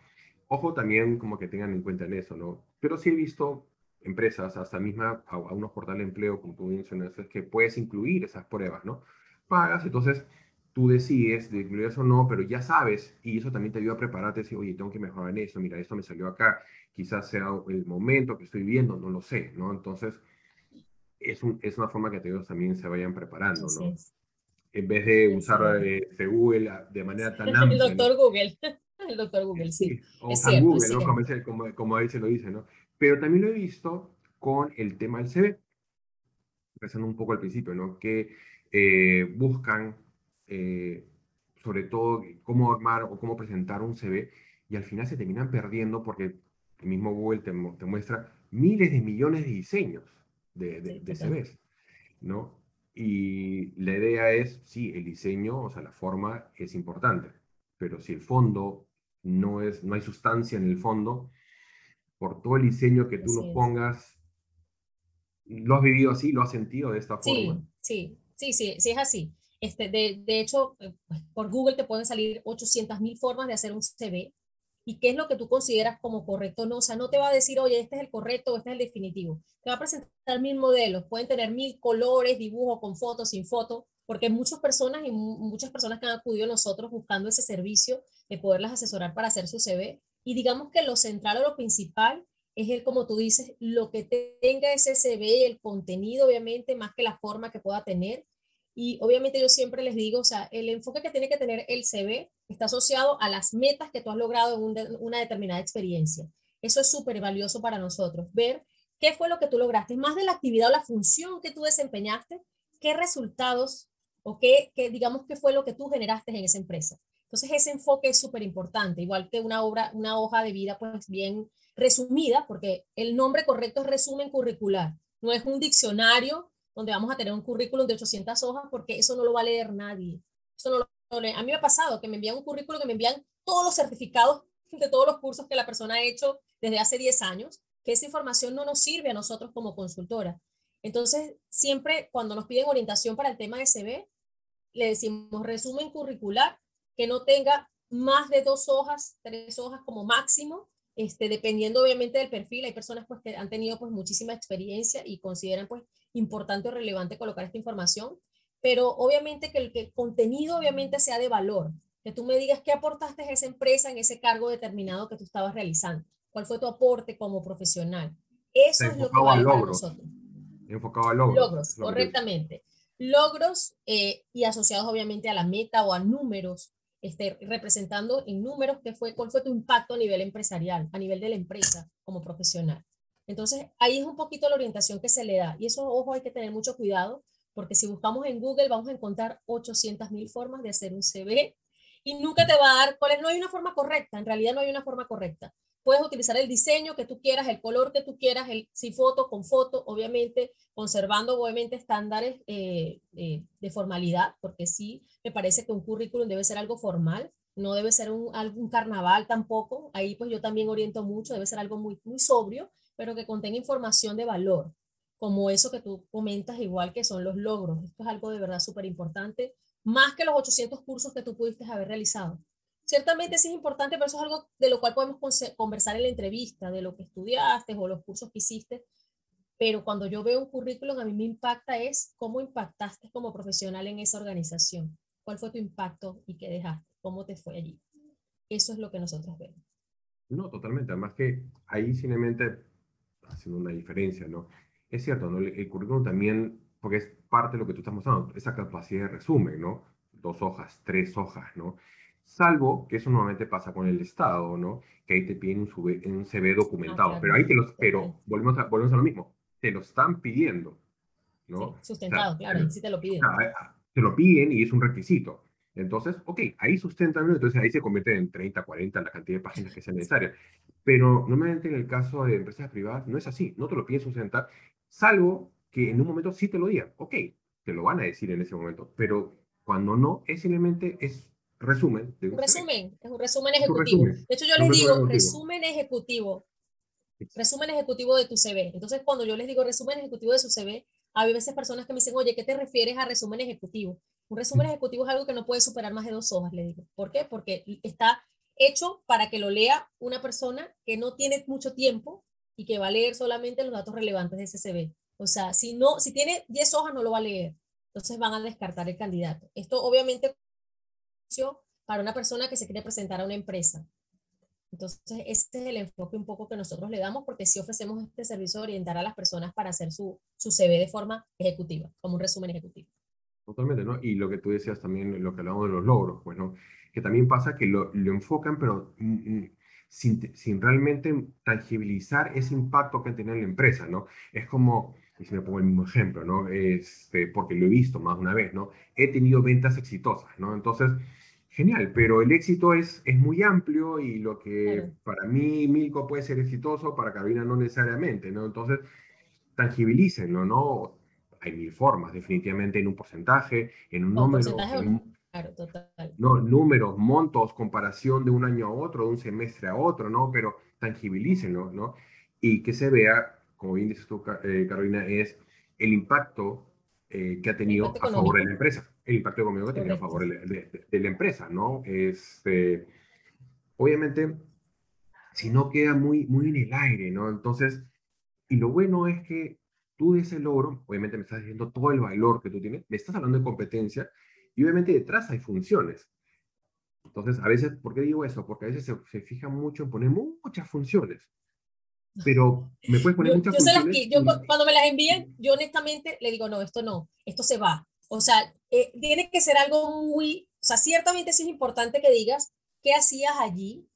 ojo también como que tengan en cuenta en eso, ¿no? Pero sí he visto empresas, hasta misma a, unos portales de empleo, como tú mencionas, que puedes incluir esas pruebas, ¿no? Pagas, entonces tú decides de incluir eso o no, pero ya sabes, y eso también te ayuda a prepararte, decir, oye, tengo que mejorar en esto, mira, esto me salió acá, quizás sea el momento que estoy viendo, no lo sé, ¿no? Entonces, es, un, es una forma que ellos también se vayan preparando, ¿no? En vez de usar eh, Google de manera tan (laughs) amplia. El doctor Google. (laughs) El doctor Google, sí. O Google, ¿no? Como, como, ahí se lo dice, ¿no? Pero también lo he visto con el tema del CV. Empezando un poco al principio, ¿no? Que eh, buscan, eh, sobre todo, cómo armar o cómo presentar un CV y al final se terminan perdiendo porque el mismo Google te, te muestra miles de millones de diseños de, de, CVs, ¿no? Y la idea es, sí, el diseño, o sea, la forma es importante, pero si el fondo no es, no hay sustancia en el fondo, por todo el diseño que tú nos pongas, ¿lo has vivido así? ¿Lo has sentido de esta forma? Sí, sí, sí, sí, es así. Este, de, de hecho, eh, pues, por Google te pueden salir 800 mil formas de hacer un CV y qué es lo que tú consideras como correcto. No, o sea, no te va a decir, oye, este es el correcto o este es el definitivo. Te va a presentar mil modelos, pueden tener mil colores, dibujos con fotos, sin fotos, porque muchas personas y muchas personas que han acudido a nosotros buscando ese servicio de poderlas asesorar para hacer su CV. Y digamos que lo central o lo principal es el, como tú dices, lo que tenga ese CV, el contenido, obviamente, más que la forma que pueda tener, y obviamente yo siempre les digo, o sea, el enfoque que tiene que tener el CV está asociado a las metas que tú has logrado en una determinada experiencia. Eso es súper valioso para nosotros, ver qué fue lo que tú lograste, más de la actividad o la función que tú desempeñaste, qué resultados o qué, qué digamos, qué fue lo que tú generaste en esa empresa. Entonces ese enfoque es súper importante, igual que una obra, una hoja de vida pues bien resumida, porque el nombre correcto es resumen curricular, no es un diccionario donde vamos a tener un currículum de 800 hojas porque eso no lo va a leer nadie. Eso no lo, a mí me ha pasado que me envían un currículum que me envían todos los certificados (laughs) de todos los cursos que la persona ha hecho desde hace 10 años, que esa información no nos sirve a nosotros como consultora. Entonces, siempre cuando nos piden orientación para el tema de CV, le decimos resumen curricular que no tenga más de dos hojas, tres hojas como máximo, este, dependiendo obviamente del perfil. Hay personas pues, que han tenido pues, muchísima experiencia y consideran pues, importante o relevante colocar esta información, pero obviamente que el, que contenido obviamente sea de valor, que tú me digas qué aportaste a esa empresa en ese cargo determinado que tú estabas realizando, cuál fue tu aporte como profesional. Eso es lo que vale para nosotros. Enfocado a logros. Logros, correctamente. Logros eh, y asociados obviamente a la meta o a números, este, representando en números qué fue, cuál fue tu impacto a nivel empresarial, a nivel de la empresa como profesional. Entonces, ahí es un poquito la orientación que se le da. Y eso, ojo, hay que tener mucho cuidado, porque si buscamos en Google vamos a encontrar 800 mil formas de hacer un CV y nunca te va a dar cuál No hay una forma correcta, en realidad no hay una forma correcta. Puedes utilizar el diseño que tú quieras, el color que tú quieras, el, si foto con foto, obviamente conservando obviamente estándares eh, eh, de formalidad, porque sí me parece que un currículum debe ser algo formal, no debe ser un, algún carnaval tampoco. Ahí pues yo también oriento mucho, debe ser algo muy, muy sobrio pero que contenga información de valor, como eso que tú comentas, igual que son los logros. Esto es algo de verdad súper importante, más que los 800 cursos que tú pudiste haber realizado. Ciertamente sí es importante, pero eso es algo de lo cual podemos conversar en la entrevista, de lo que estudiaste o los cursos que hiciste. Pero cuando yo veo un currículum, a mí me impacta es cómo impactaste como profesional en esa organización. ¿Cuál fue tu impacto y qué dejaste? ¿Cómo te fue allí? Eso es lo que nosotros vemos. No, totalmente. Además que ahí simplemente haciendo una diferencia, ¿no? Es cierto, ¿no? El, currículum también, porque es parte de lo que tú estás mostrando, esa capacidad de resumen, ¿no? Dos hojas, tres hojas, ¿no? Salvo que eso normalmente pasa con el Estado, ¿no? Que ahí te piden un, un CV documentado, pero ahí te los, pero volvemos a, volvemos a lo mismo, te lo están pidiendo, ¿no? sustentado, claro, sí te lo piden. Te lo piden y es un requisito. Entonces, ok, ahí sustentan, entonces ahí se convierte en 30, 40 la cantidad de páginas que sea necesaria. Pero normalmente en el caso de empresas privadas no es así, no te lo piden sustentar, salvo que en un momento sí te lo digan, ok, te lo van a decir en ese momento, pero cuando no, es simplemente es resumen. un resumen, es un resumen ejecutivo. de hecho, yo les digo resumen ejecutivo, resumen ejecutivo de tu CV. Entonces, cuando yo les digo resumen ejecutivo de su CV, hay veces personas que me dicen, oye, ¿qué te refieres a resumen ejecutivo? Un resumen ejecutivo es algo que no puede superar más de dos hojas, le digo. ¿Por qué? Porque está hecho para que lo lea una persona que no tiene mucho tiempo y que va a leer solamente los datos relevantes de ese CV. O sea, si, no, si tiene 10 hojas no lo va a leer. Entonces van a descartar el candidato. Esto obviamente para una persona que se quiere presentar a una empresa. Entonces, este es el enfoque un poco que nosotros le damos porque si ofrecemos este servicio de orientar a las personas para hacer su, su CV de forma ejecutiva, como un resumen ejecutivo. Totalmente, ¿no? Y lo que tú decías también, lo que hablamos de los logros, pues, ¿no? Que también pasa que lo, lo enfocan, pero mm, mm, sin, sin, realmente tangibilizar ese impacto que tiene en la empresa, ¿no? Es como, y si me pongo el mismo ejemplo, ¿no? Este, porque lo he visto más de una vez, ¿no? He tenido ventas exitosas, ¿no? Entonces, genial, pero el éxito es, es muy amplio y lo que para mí Milko puede ser exitoso, para Carolina no necesariamente, ¿no? Entonces, tangibilícenlo, ¿no? hay mil formas, definitivamente en un porcentaje, en un número. claro, total. No, números, montos, comparación de un año a otro, de un semestre a otro, ¿no? Pero tangibilícenlo, ¿no? Y que se vea, como bien dices tú, eh, Carolina, es el impacto eh, que ha tenido a favor de la empresa. El impacto económico que tenido a favor de, la empresa, ¿no? Este, obviamente, si no queda muy, muy en el aire, ¿no? Entonces, y lo bueno es que tú de ese logro, obviamente me estás diciendo todo el valor que tú tienes, me estás hablando de competencia y obviamente detrás hay funciones. Entonces, a veces, ¿por qué digo eso? Porque a veces se, se fija mucho en poner muchas funciones. Pero me puedes poner muchas funciones. yo cuando me las envían, yo honestamente le digo, no, esto no, esto se va. O sea, eh, tiene que ser algo muy, o sea, ciertamente sí es importante que digas qué hacías allí,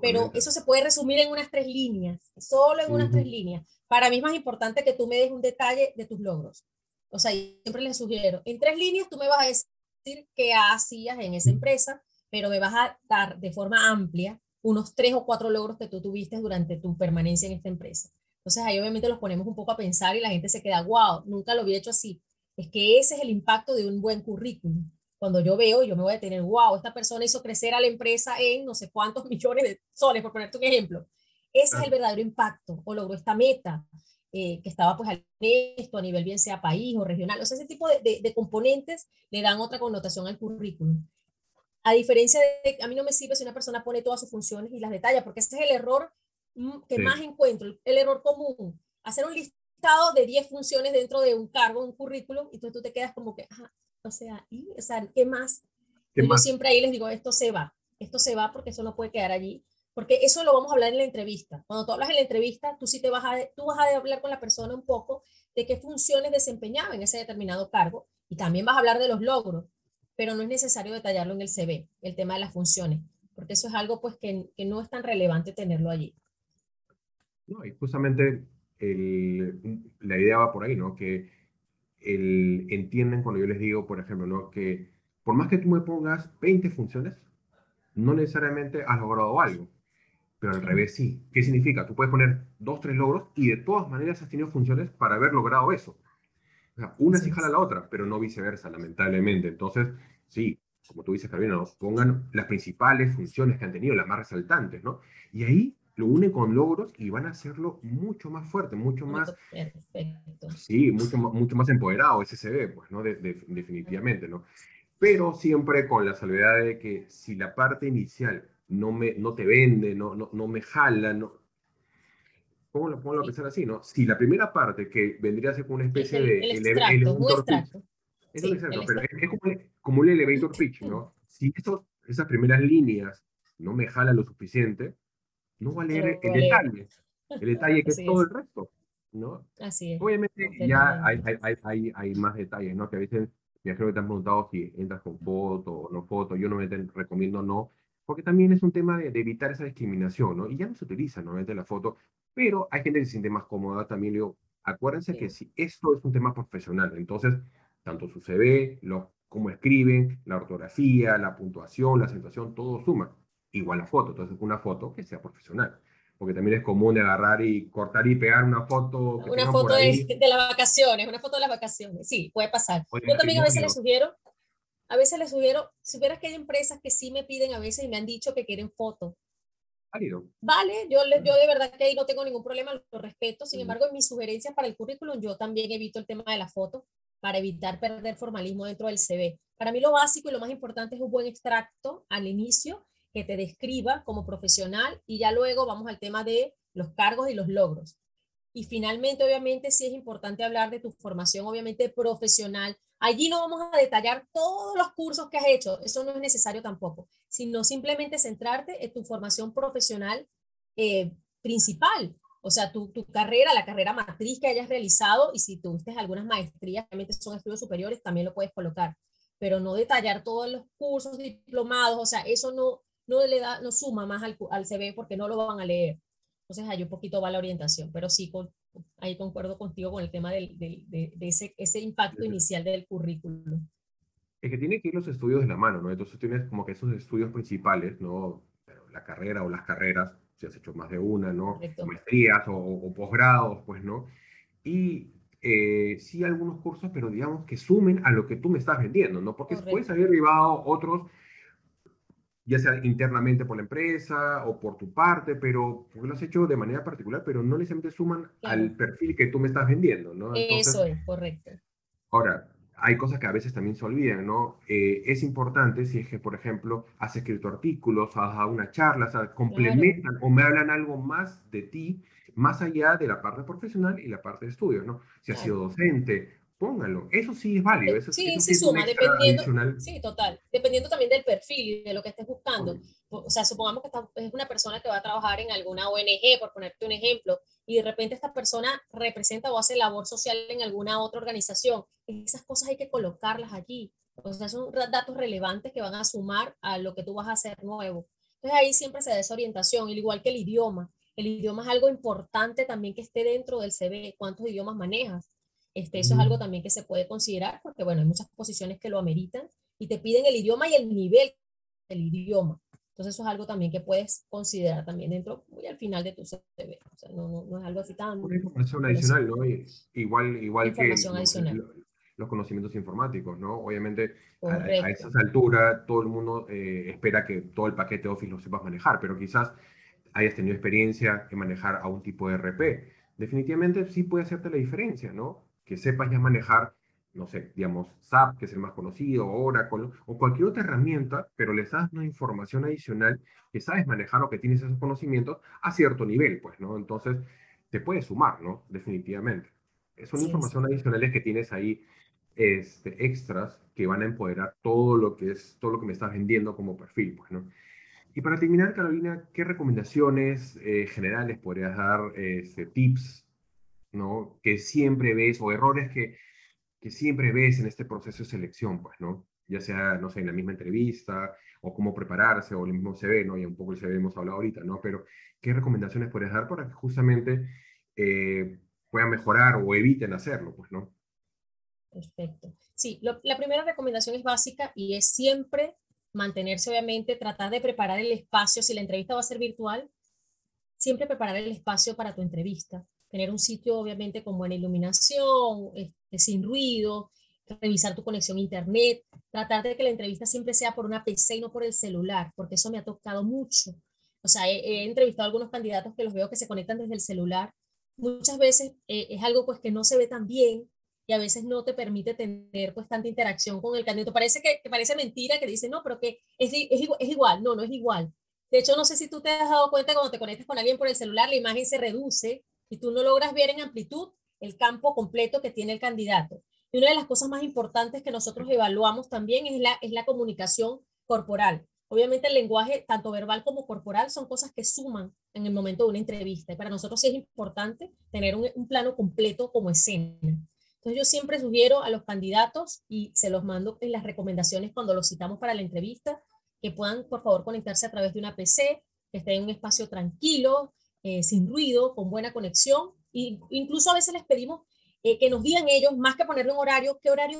pero eso se puede resumir en unas tres líneas, solo en unas tres líneas. Para mí es más importante que tú me des un detalle de tus logros. O sea, siempre les sugiero, en tres líneas tú me vas a decir qué hacías en esa empresa, pero me vas a dar de forma amplia unos tres o cuatro logros que tú tuviste durante tu permanencia en esta empresa. Entonces ahí obviamente los ponemos un poco a pensar y la gente se queda, wow, nunca lo había hecho así. Es que ese es el impacto de un buen currículum. Cuando yo veo, yo me voy a tener, wow, esta persona hizo crecer a la empresa en no sé cuántos (laughs) millones de soles, por ponerte un ejemplo. Ese es el verdadero impacto o logró esta meta eh, que estaba pues al esto a nivel bien sea país o regional. O sea, ese tipo de, de, componentes le dan otra connotación al currículum. A diferencia de, a mí no me sirve si una persona pone todas sus funciones y las detalla, porque ese es el error mm, que más encuentro, el error común. Hacer un listado de 10 funciones dentro de un cargo, un currículum, y entonces tú te quedas como que, ajá, o sea, ¿y? O sea, ¿qué más? ¿Qué yo siempre ahí les digo, esto se va, esto se va porque eso no puede quedar allí porque eso lo vamos a hablar en la entrevista. Cuando tú hablas en la entrevista, tú sí te vas a, tú vas a hablar con la persona un poco de qué funciones desempeñaba en ese determinado cargo y también vas a hablar de los logros, pero no es necesario detallarlo en el CV, el tema de las funciones, porque eso es algo pues que, que no es tan relevante tenerlo allí. No, y justamente el, la idea va por ahí, ¿no? Que el, entienden cuando yo les digo, por ejemplo, ¿no? Que por más que tú me pongas 20 funciones, no necesariamente has logrado algo pero al revés sí. ¿Qué significa? Tú puedes poner dos, tres logros y de todas maneras has tenido funciones para haber logrado eso. O sea, una sí jala a la otra, pero no viceversa, lamentablemente. Entonces, sí, como tú dices, Carolina, pongan las principales funciones que han tenido, las más resaltantes, ¿no? Y ahí lo une con logros y van a hacerlo mucho más fuerte, mucho más... Perfecto. Sí, mucho, mucho más empoderado ese se pues, ¿no? definitivamente, ¿no? Pero siempre con la salvedad de que si la parte inicial no, me, no te vende, no, no, no me jala, no... ¿Cómo lo pongo a pensar así, no? Si la primera parte que vendría a ser como una especie de... El extracto, muy extracto. Es sí, exacto, pero es, como, como, un elevator pitch, ¿no? Si esos, esas primeras líneas no me jala lo suficiente, no va a leer el detalle, el detalle que es todo el resto, ¿no? Así es. Obviamente ya hay, hay, hay, hay, más detalles, ¿no? Que a veces, ya creo que te han preguntado si entras con foto o no foto, yo no me recomiendo no, porque también es un tema de, evitar esa discriminación, ¿no? Y ya no se utiliza normalmente la foto, pero hay gente que se siente más cómoda, también digo, acuérdense que si esto es un tema profesional, entonces, tanto su CV, lo, cómo escriben, la ortografía, la puntuación, la acentuación, todo suma igual la foto. Entonces, una foto que sea profesional. Porque también es común de agarrar y cortar y pegar una foto. una foto de, de, las vacaciones, una foto de las vacaciones. Sí, puede pasar. Yo también a veces le sugiero, a veces les sugiero, si hubieras que hay empresas que sí me piden a veces y me han dicho que quieren foto. Vale, yo, yo de verdad que ahí no tengo ningún problema, lo respeto. Sin embargo, en mis sugerencias para el currículum, yo también evito el tema de la foto para evitar perder formalismo dentro del CV. Para mí lo básico y lo más importante es un buen extracto al inicio que te describa como profesional y ya luego vamos al tema de los cargos y los logros. Y finalmente, obviamente, sí es importante hablar de tu formación, obviamente, profesional. Allí no vamos a detallar todos los cursos que has hecho, eso no es necesario tampoco, sino simplemente centrarte en tu formación profesional eh, principal, o sea, tu, tu, carrera, la carrera matriz que hayas realizado y si tuviste algunas maestrías, obviamente son estudios superiores, también lo puedes colocar, pero no detallar todos los cursos diplomados, o sea, eso no, no le da, no suma más al, al CV porque no lo van a leer. Entonces ahí un poquito va la orientación, pero sí, con, ahí concuerdo contigo con el tema del, del, de, ese, ese, impacto inicial del currículum. Es que tiene que ir los estudios de la mano, ¿no? Entonces tienes como que esos estudios principales, ¿no? La carrera o las carreras, si has hecho más de una, ¿no? Maestrías o, o, posgrados, pues, ¿no? Y eh, sí algunos cursos, pero digamos que sumen a lo que tú me estás vendiendo, ¿no? Porque puedes haber derivado otros ya sea internamente por la empresa o por tu parte, pero porque lo has hecho de manera particular, pero no necesariamente suman al perfil que tú me estás vendiendo, ¿no? Eso es, correcto. Ahora, hay cosas que a veces también se olvidan, ¿no? Eh, es importante si es que, por ejemplo, has escrito artículos, has dado una charla, o sea, complementan o me hablan algo más de ti, más allá de la parte profesional y la parte de estudios, ¿no? Si has sido docente póngalo. Eso sí es válido. Eso, sí, sí suma, dependiendo. Sí, total. Dependiendo también del perfil y de lo que estés buscando. O sea, supongamos que es una persona que va a trabajar en alguna ONG, por ponerte un ejemplo, y de repente esta persona representa o hace labor social en alguna otra organización. Esas cosas hay que colocarlas allí. O sea, son datos relevantes que van a sumar a lo que tú vas a hacer nuevo. Entonces ahí siempre se da esa orientación, al igual que el idioma. El idioma es algo importante también que esté dentro del CV. ¿Cuántos idiomas manejas? Este, eso es algo también que se puede considerar porque, bueno, hay muchas posiciones que lo ameritan y te piden el idioma y el nivel del idioma. Entonces eso es algo también que puedes considerar también dentro, muy al final de tu CV. O sea, no, no, es algo así tan... Una información adicional, ¿no? Igual, igual que los, conocimientos informáticos, ¿no? Obviamente a, a, esas alturas todo el mundo eh, espera que todo el paquete Office lo sepas manejar, pero quizás hayas tenido experiencia en manejar a un tipo de RP. Definitivamente sí puede hacerte la diferencia, ¿no? Que sepas ya manejar, no sé, digamos, SAP, que es el más conocido, Oracle, o cualquier otra herramienta, pero les das una información adicional que sabes manejar o que tienes esos conocimientos a cierto nivel, pues, ¿no? Entonces, te puede sumar, ¿no? Definitivamente. Son información adicionales que tienes ahí, este, extras, que van a empoderar todo lo que es, todo lo que me estás vendiendo como perfil, pues, ¿no? Y para terminar, Carolina, ¿qué recomendaciones eh, generales podrías dar, este, tips ¿no? Que siempre ves, o errores que, que siempre ves en este proceso de selección, pues, ¿no? Ya sea, no sé, en la misma entrevista, o cómo prepararse, o el mismo CV, ¿no? Ya un poco el CV hemos hablado ahorita, ¿no? Pero, ¿qué recomendaciones puedes dar para que justamente eh, puedan mejorar o eviten hacerlo, pues, ¿no? Perfecto. Sí, la primera recomendación es básica y es siempre mantenerse, obviamente, tratar de preparar el espacio, si la entrevista va a ser virtual, siempre preparar el espacio para tu entrevista tener un sitio obviamente con buena iluminación, este, sin ruido, revisar tu conexión a internet, tratar de que la entrevista siempre sea por una PC y no por el celular, porque eso me ha tocado mucho. o sea, he, entrevistado a algunos candidatos que los veo que se conectan desde el celular. Muchas veces eh, es algo pues que no se ve tan bien y a veces no te permite tener pues tanta interacción con el candidato. Parece que, parece mentira que dice, no, pero que es, es, es, igual. No, no es igual. De hecho, no sé si tú te has dado cuenta cuando te conectas con alguien por el celular, la imagen se reduce y tú no logras ver en amplitud el campo completo que tiene el candidato. Y una de las cosas más importantes que nosotros evaluamos también es la, es la comunicación corporal. Obviamente el lenguaje, tanto verbal como corporal, son cosas que suman en el momento de una entrevista. Y para nosotros sí es importante tener un, un plano completo como escena. Entonces yo siempre sugiero a los candidatos y se los mando en las recomendaciones cuando los citamos para la entrevista, que puedan por favor conectarse a través de una PC, que esté en un espacio tranquilo, eh, sin ruido, con buena conexión. E incluso a veces les pedimos eh, que nos digan ellos, más que ponerle un horario, qué horario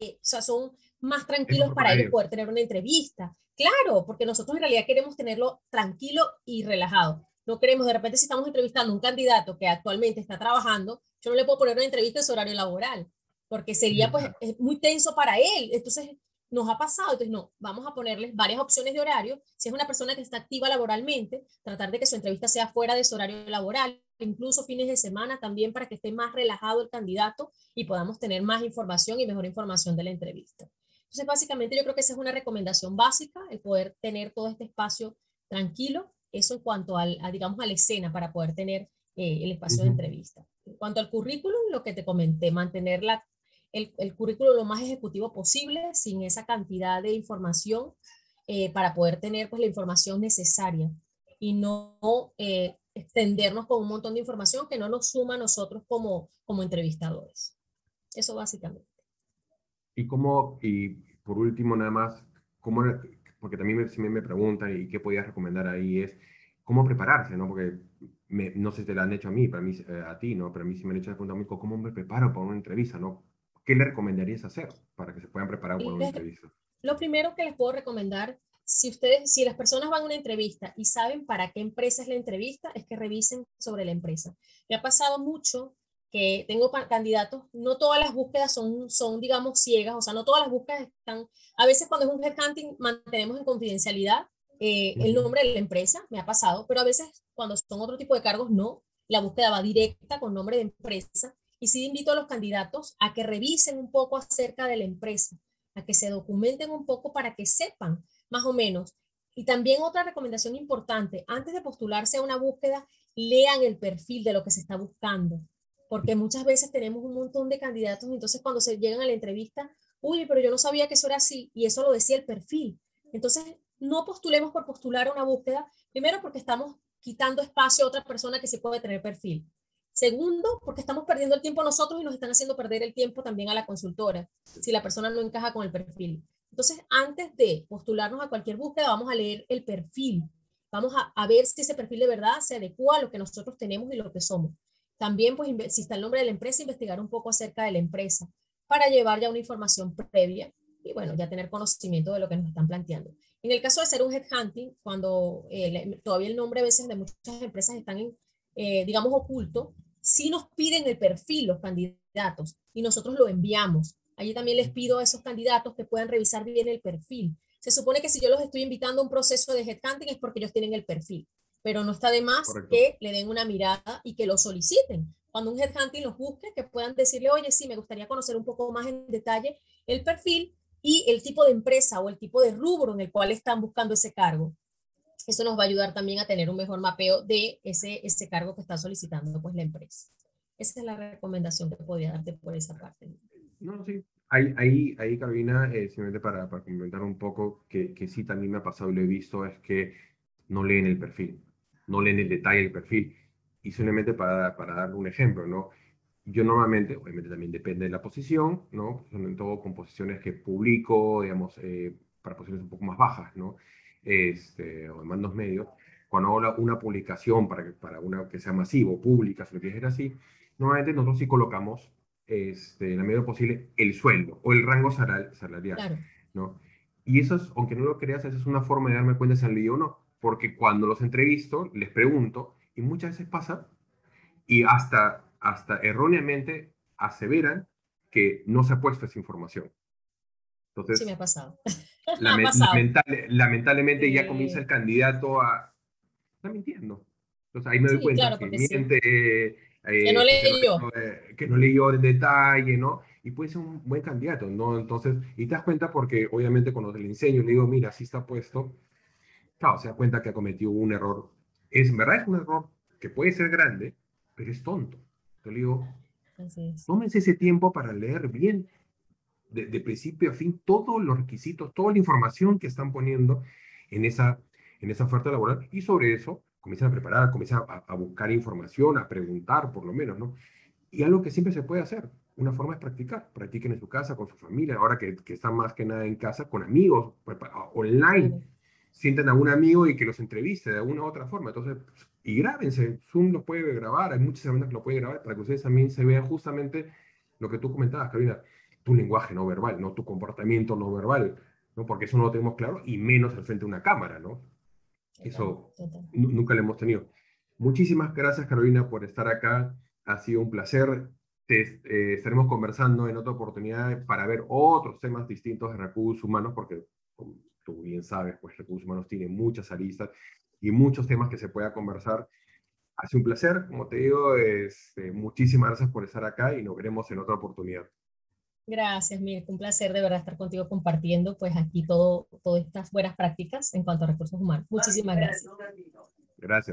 eh, o sea, son más tranquilos para ellos poder tener una entrevista. Claro, porque nosotros en realidad queremos tenerlo tranquilo y relajado. No queremos, de repente, si estamos entrevistando a un candidato que actualmente está trabajando, yo no le puedo poner una entrevista en su horario laboral, porque sería pues muy tenso para él. Entonces, nos ha pasado, entonces no, vamos a ponerles varias opciones de horario. Si es una persona que está activa laboralmente, tratar de que su entrevista sea fuera de su horario laboral, incluso fines de semana también para que esté más relajado el candidato y podamos tener más información y mejor información de la entrevista. Entonces, básicamente yo creo que esa es una recomendación básica, el poder tener todo este espacio tranquilo eso en cuanto al, a, digamos, a la escena para poder tener eh, el espacio de entrevista. En cuanto al currículum, lo que te comenté, mantener la, el, el currículum lo más ejecutivo posible, sin esa cantidad de información, eh, para poder tener pues, la información necesaria y no eh, extendernos con un montón de información que no nos suma a nosotros como, como entrevistadores. Eso básicamente. Y como, y por último nada más, ¿cómo, porque también me, si me, preguntan y qué podías recomendar ahí es cómo prepararse, ¿no? Porque no sé si te lo han hecho a mí, para mí, eh, a ti, ¿no? Pero a mí sí me han hecho la pregunta, ¿cómo me preparo para una entrevista, ¿no? ¿Qué le recomendarías hacer para que se puedan preparar para una entrevista? Lo primero que les puedo recomendar, si ustedes, si las personas van a una entrevista y saben para qué empresa es la entrevista, es que revisen sobre la empresa. Me ha pasado mucho que tengo candidatos, no todas las búsquedas son, son, digamos, ciegas, o sea, no todas las búsquedas están, a veces cuando es un headhunting mantenemos en confidencialidad eh, el nombre de la empresa, me ha pasado, pero a veces cuando son otro tipo de cargos, no, la búsqueda va directa con nombre de empresa. Y sí invito a los candidatos a que revisen un poco acerca de la empresa, a que se documenten un poco para que sepan más o menos. Y también otra recomendación importante, antes de postularse a una búsqueda, lean el perfil de lo que se está buscando porque muchas veces tenemos un montón de candidatos y entonces cuando se llegan a la entrevista, uy, pero yo no sabía que eso era así y eso lo decía el perfil. Entonces, no postulemos por postular una búsqueda, primero porque estamos quitando espacio a otra persona que sí puede tener perfil. Segundo, porque estamos perdiendo el tiempo nosotros y nos están haciendo perder el tiempo también a la consultora, si la persona no encaja con el perfil. Entonces, antes de postularnos a cualquier búsqueda, vamos a leer el perfil. Vamos a, a ver si ese perfil de verdad se adecua a lo que nosotros tenemos y lo que somos. También, pues, si está el nombre de la empresa, investigar un poco acerca de la empresa para llevar ya una información previa y, bueno, ya tener conocimiento de lo que nos están planteando. En el caso de ser un headhunting, cuando eh, todavía el nombre a veces de muchas empresas están, en, eh, digamos, oculto, sí nos piden el perfil los candidatos y nosotros lo enviamos. Allí también les pido a esos candidatos que puedan revisar bien el perfil. Se supone que si yo los estoy invitando a un proceso de headhunting es porque ellos tienen el perfil pero no está de más que le den una mirada y que lo soliciten. Cuando un headhunting los busque, que puedan decirle, oye, sí, me gustaría conocer un poco más en detalle el perfil y el tipo de empresa o el tipo de rubro en el cual están buscando ese cargo. Eso nos va a ayudar también a tener un mejor mapeo de ese, ese cargo que está solicitando pues, la empresa. Esa es la recomendación que podría darte por esa parte. No, sí. Ahí, ahí, Carolina, eh, simplemente para, para comentar un poco, que, que sí también me ha pasado y lo he visto, es que no leen el perfil no leen el detalle del perfil. Y simplemente para, para dar un ejemplo, ¿no? Yo normalmente, obviamente también depende de la posición, ¿no? Son todo con posiciones que publico, digamos, eh, para posiciones un poco más bajas, ¿no? Este, o en mandos medios. Cuando hago una publicación para, que, para una que sea masivo, pública, si lo quieres así, normalmente nosotros sí colocamos, este, en la medida posible, el sueldo o el rango salarial, ¿no? Y eso es, aunque no lo creas, esa es una forma de darme cuenta si han leído o no porque cuando los entrevisto, les pregunto, y muchas veces pasa, y hasta, hasta erróneamente aseveran que no se ha puesto esa información. Entonces, sí me ha pasado. (laughs) lamentablemente ya comienza el candidato a, está mintiendo. Entonces ahí me doy cuenta que miente, que no leyó. Que no leyó en detalle, ¿no? Y puede ser un buen candidato, ¿no? Entonces, y te das cuenta porque obviamente cuando te le enseño, le digo, mira, así está puesto, claro, se da cuenta que ha cometido un error. Es, en verdad es un error que puede ser grande, pero es tonto. Te digo, tómense ese tiempo para leer bien, de, de, principio a fin, todos los requisitos, toda la información que están poniendo en esa, en esa oferta laboral y sobre eso comienzan a preparar, comienzan a, buscar información, a preguntar por lo menos, ¿no? Y algo que siempre se puede hacer, una forma es practicar. Practiquen en su casa, con su familia, ahora que, que están más que nada en casa, con amigos, pues, online. Sienten a un amigo y que los entreviste de alguna u otra forma. Entonces, y grábense. Zoom lo puede grabar, hay muchas herramientas que lo pueden grabar para que ustedes también se vean justamente lo que tú comentabas, Carolina, tu lenguaje no verbal, no tu comportamiento no verbal, ¿no? Porque eso no lo tenemos claro y menos al frente de una cámara, ¿no? Eso nunca lo hemos tenido. Muchísimas gracias, Carolina, por estar acá. Ha sido un placer. Te, eh, estaremos conversando en otra oportunidad para ver otros temas distintos de recursos humanos, porque como tú bien sabes, pues recursos humanos tiene muchas aristas y muchos temas que se pueda conversar. Ha sido un placer, como te digo, este, muchísimas gracias por estar acá y nos veremos en otra oportunidad. Gracias, Miguel. Un placer de verdad estar contigo compartiendo pues aquí todo, todas estas buenas prácticas en cuanto a recursos humanos. Muchísimas gracias. Gracias.